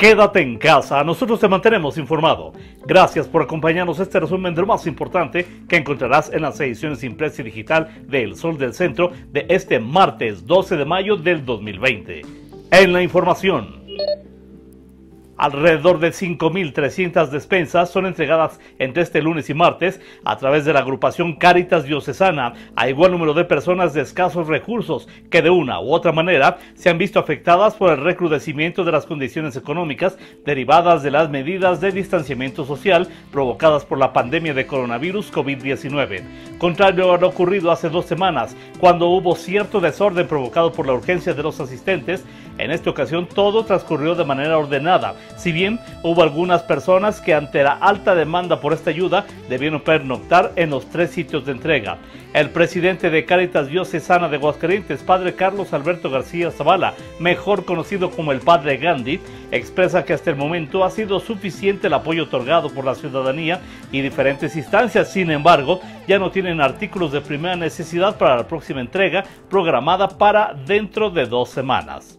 Quédate en casa, nosotros te mantenemos informado. Gracias por acompañarnos este resumen de lo más importante que encontrarás en las ediciones impresa y digital de El Sol del Centro de este martes 12 de mayo del 2020. En la información. Alrededor de 5.300 despensas son entregadas entre este lunes y martes a través de la agrupación Cáritas Diocesana a igual número de personas de escasos recursos que de una u otra manera se han visto afectadas por el recrudecimiento de las condiciones económicas derivadas de las medidas de distanciamiento social provocadas por la pandemia de coronavirus COVID-19. Contrario a lo ocurrido hace dos semanas, cuando hubo cierto desorden provocado por la urgencia de los asistentes, en esta ocasión todo transcurrió de manera ordenada, si bien hubo algunas personas que ante la alta demanda por esta ayuda debieron pernoctar en los tres sitios de entrega. El presidente de Cáritas Diocesana de Aguascalientes, padre Carlos Alberto García Zavala, mejor conocido como el padre Gandhi, expresa que hasta el momento ha sido suficiente el apoyo otorgado por la ciudadanía y diferentes instancias. Sin embargo, ya no tienen artículos de primera necesidad para la próxima entrega programada para dentro de dos semanas.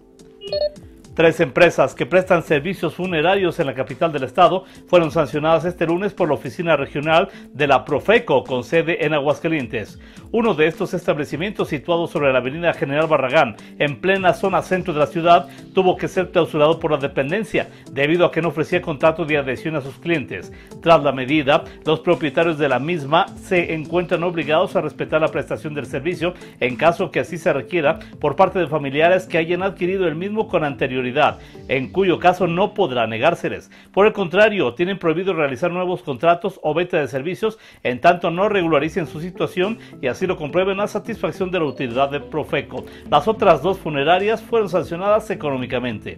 Tres empresas que prestan servicios funerarios en la capital del estado fueron sancionadas este lunes por la oficina regional de la Profeco con sede en Aguascalientes. Uno de estos establecimientos situado sobre la avenida General Barragán, en plena zona centro de la ciudad, tuvo que ser clausurado por la dependencia debido a que no ofrecía contrato de adhesión a sus clientes. Tras la medida, los propietarios de la misma se encuentran obligados a respetar la prestación del servicio en caso que así se requiera por parte de familiares que hayan adquirido el mismo con anterioridad en cuyo caso no podrá negárseles. Por el contrario, tienen prohibido realizar nuevos contratos o venta de servicios en tanto no regularicen su situación y así lo comprueben a satisfacción de la utilidad de Profeco. Las otras dos funerarias fueron sancionadas económicamente.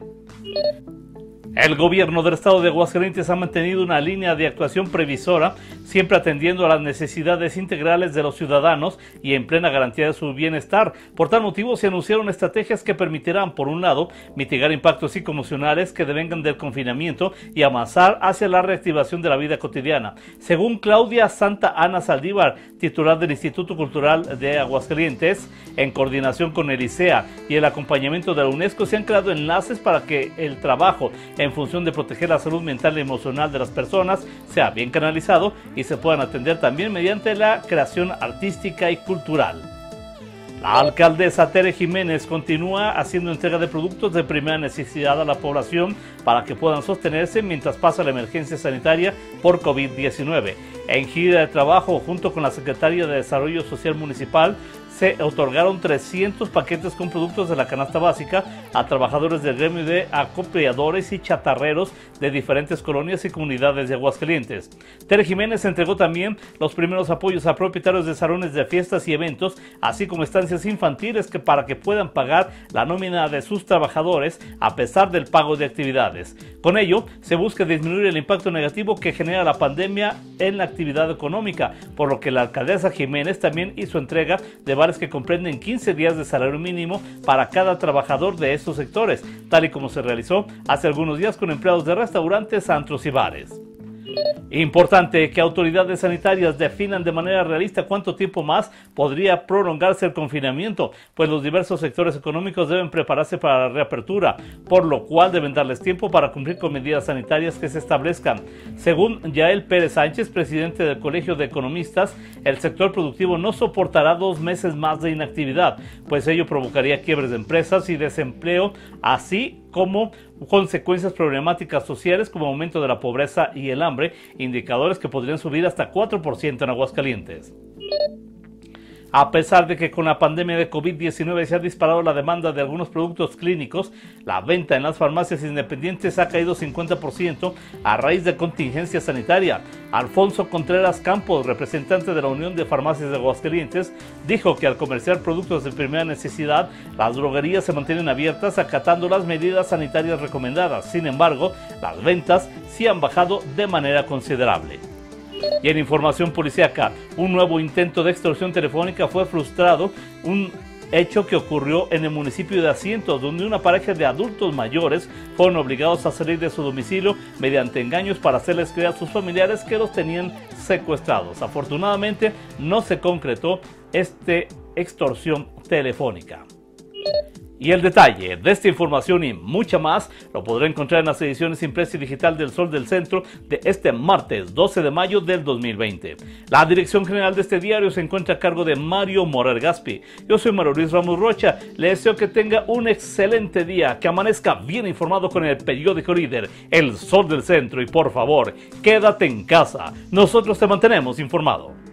El gobierno del estado de Aguascalientes ha mantenido una línea de actuación previsora, siempre atendiendo a las necesidades integrales de los ciudadanos y en plena garantía de su bienestar. Por tal motivo, se anunciaron estrategias que permitirán, por un lado, mitigar impactos psicoemocionales que devengan del confinamiento y avanzar hacia la reactivación de la vida cotidiana. Según Claudia Santa Ana Saldívar, titular del Instituto Cultural de Aguascalientes, en coordinación con el ICEA y el acompañamiento de la UNESCO, se han creado enlaces para que el trabajo función de proteger la salud mental y emocional de las personas sea bien canalizado y se puedan atender también mediante la creación artística y cultural. La alcaldesa Tere Jiménez continúa haciendo entrega de productos de primera necesidad a la población para que puedan sostenerse mientras pasa la emergencia sanitaria por COVID-19. En gira de trabajo junto con la Secretaría de Desarrollo Social Municipal, se otorgaron 300 paquetes con productos de la canasta básica a trabajadores del gremio de acopiadores y chatarreros de diferentes colonias y comunidades de Aguascalientes. Tere Jiménez entregó también los primeros apoyos a propietarios de salones de fiestas y eventos, así como estancias infantiles que para que puedan pagar la nómina de sus trabajadores a pesar del pago de actividades. Con ello, se busca disminuir el impacto negativo que genera la pandemia en la actividad económica, por lo que la alcaldesa Jiménez también hizo entrega de varios que comprenden 15 días de salario mínimo para cada trabajador de estos sectores, tal y como se realizó hace algunos días con empleados de restaurantes, antros y bares. Importante que autoridades sanitarias definan de manera realista cuánto tiempo más podría prolongarse el confinamiento, pues los diversos sectores económicos deben prepararse para la reapertura, por lo cual deben darles tiempo para cumplir con medidas sanitarias que se establezcan. Según Yael Pérez Sánchez, presidente del Colegio de Economistas, el sector productivo no soportará dos meses más de inactividad, pues ello provocaría quiebres de empresas y desempleo, así como consecuencias problemáticas sociales como aumento de la pobreza y el hambre, indicadores que podrían subir hasta 4% en Aguascalientes. A pesar de que con la pandemia de COVID-19 se ha disparado la demanda de algunos productos clínicos, la venta en las farmacias independientes ha caído 50% a raíz de contingencia sanitaria. Alfonso Contreras Campos, representante de la Unión de Farmacias de Aguascalientes, dijo que al comerciar productos de primera necesidad, las droguerías se mantienen abiertas acatando las medidas sanitarias recomendadas. Sin embargo, las ventas sí han bajado de manera considerable. Y en información policíaca, un nuevo intento de extorsión telefónica fue frustrado, un hecho que ocurrió en el municipio de Asientos, donde una pareja de adultos mayores fueron obligados a salir de su domicilio mediante engaños para hacerles creer a sus familiares que los tenían secuestrados. Afortunadamente no se concretó esta extorsión telefónica. Y el detalle de esta información y mucha más lo podrá encontrar en las ediciones impresa y digital del Sol del Centro de este martes 12 de mayo del 2020. La dirección general de este diario se encuentra a cargo de Mario Morer Gaspi. Yo soy Mario Luis Ramos Rocha. Le deseo que tenga un excelente día, que amanezca bien informado con el periódico líder, El Sol del Centro. Y por favor, quédate en casa. Nosotros te mantenemos informado.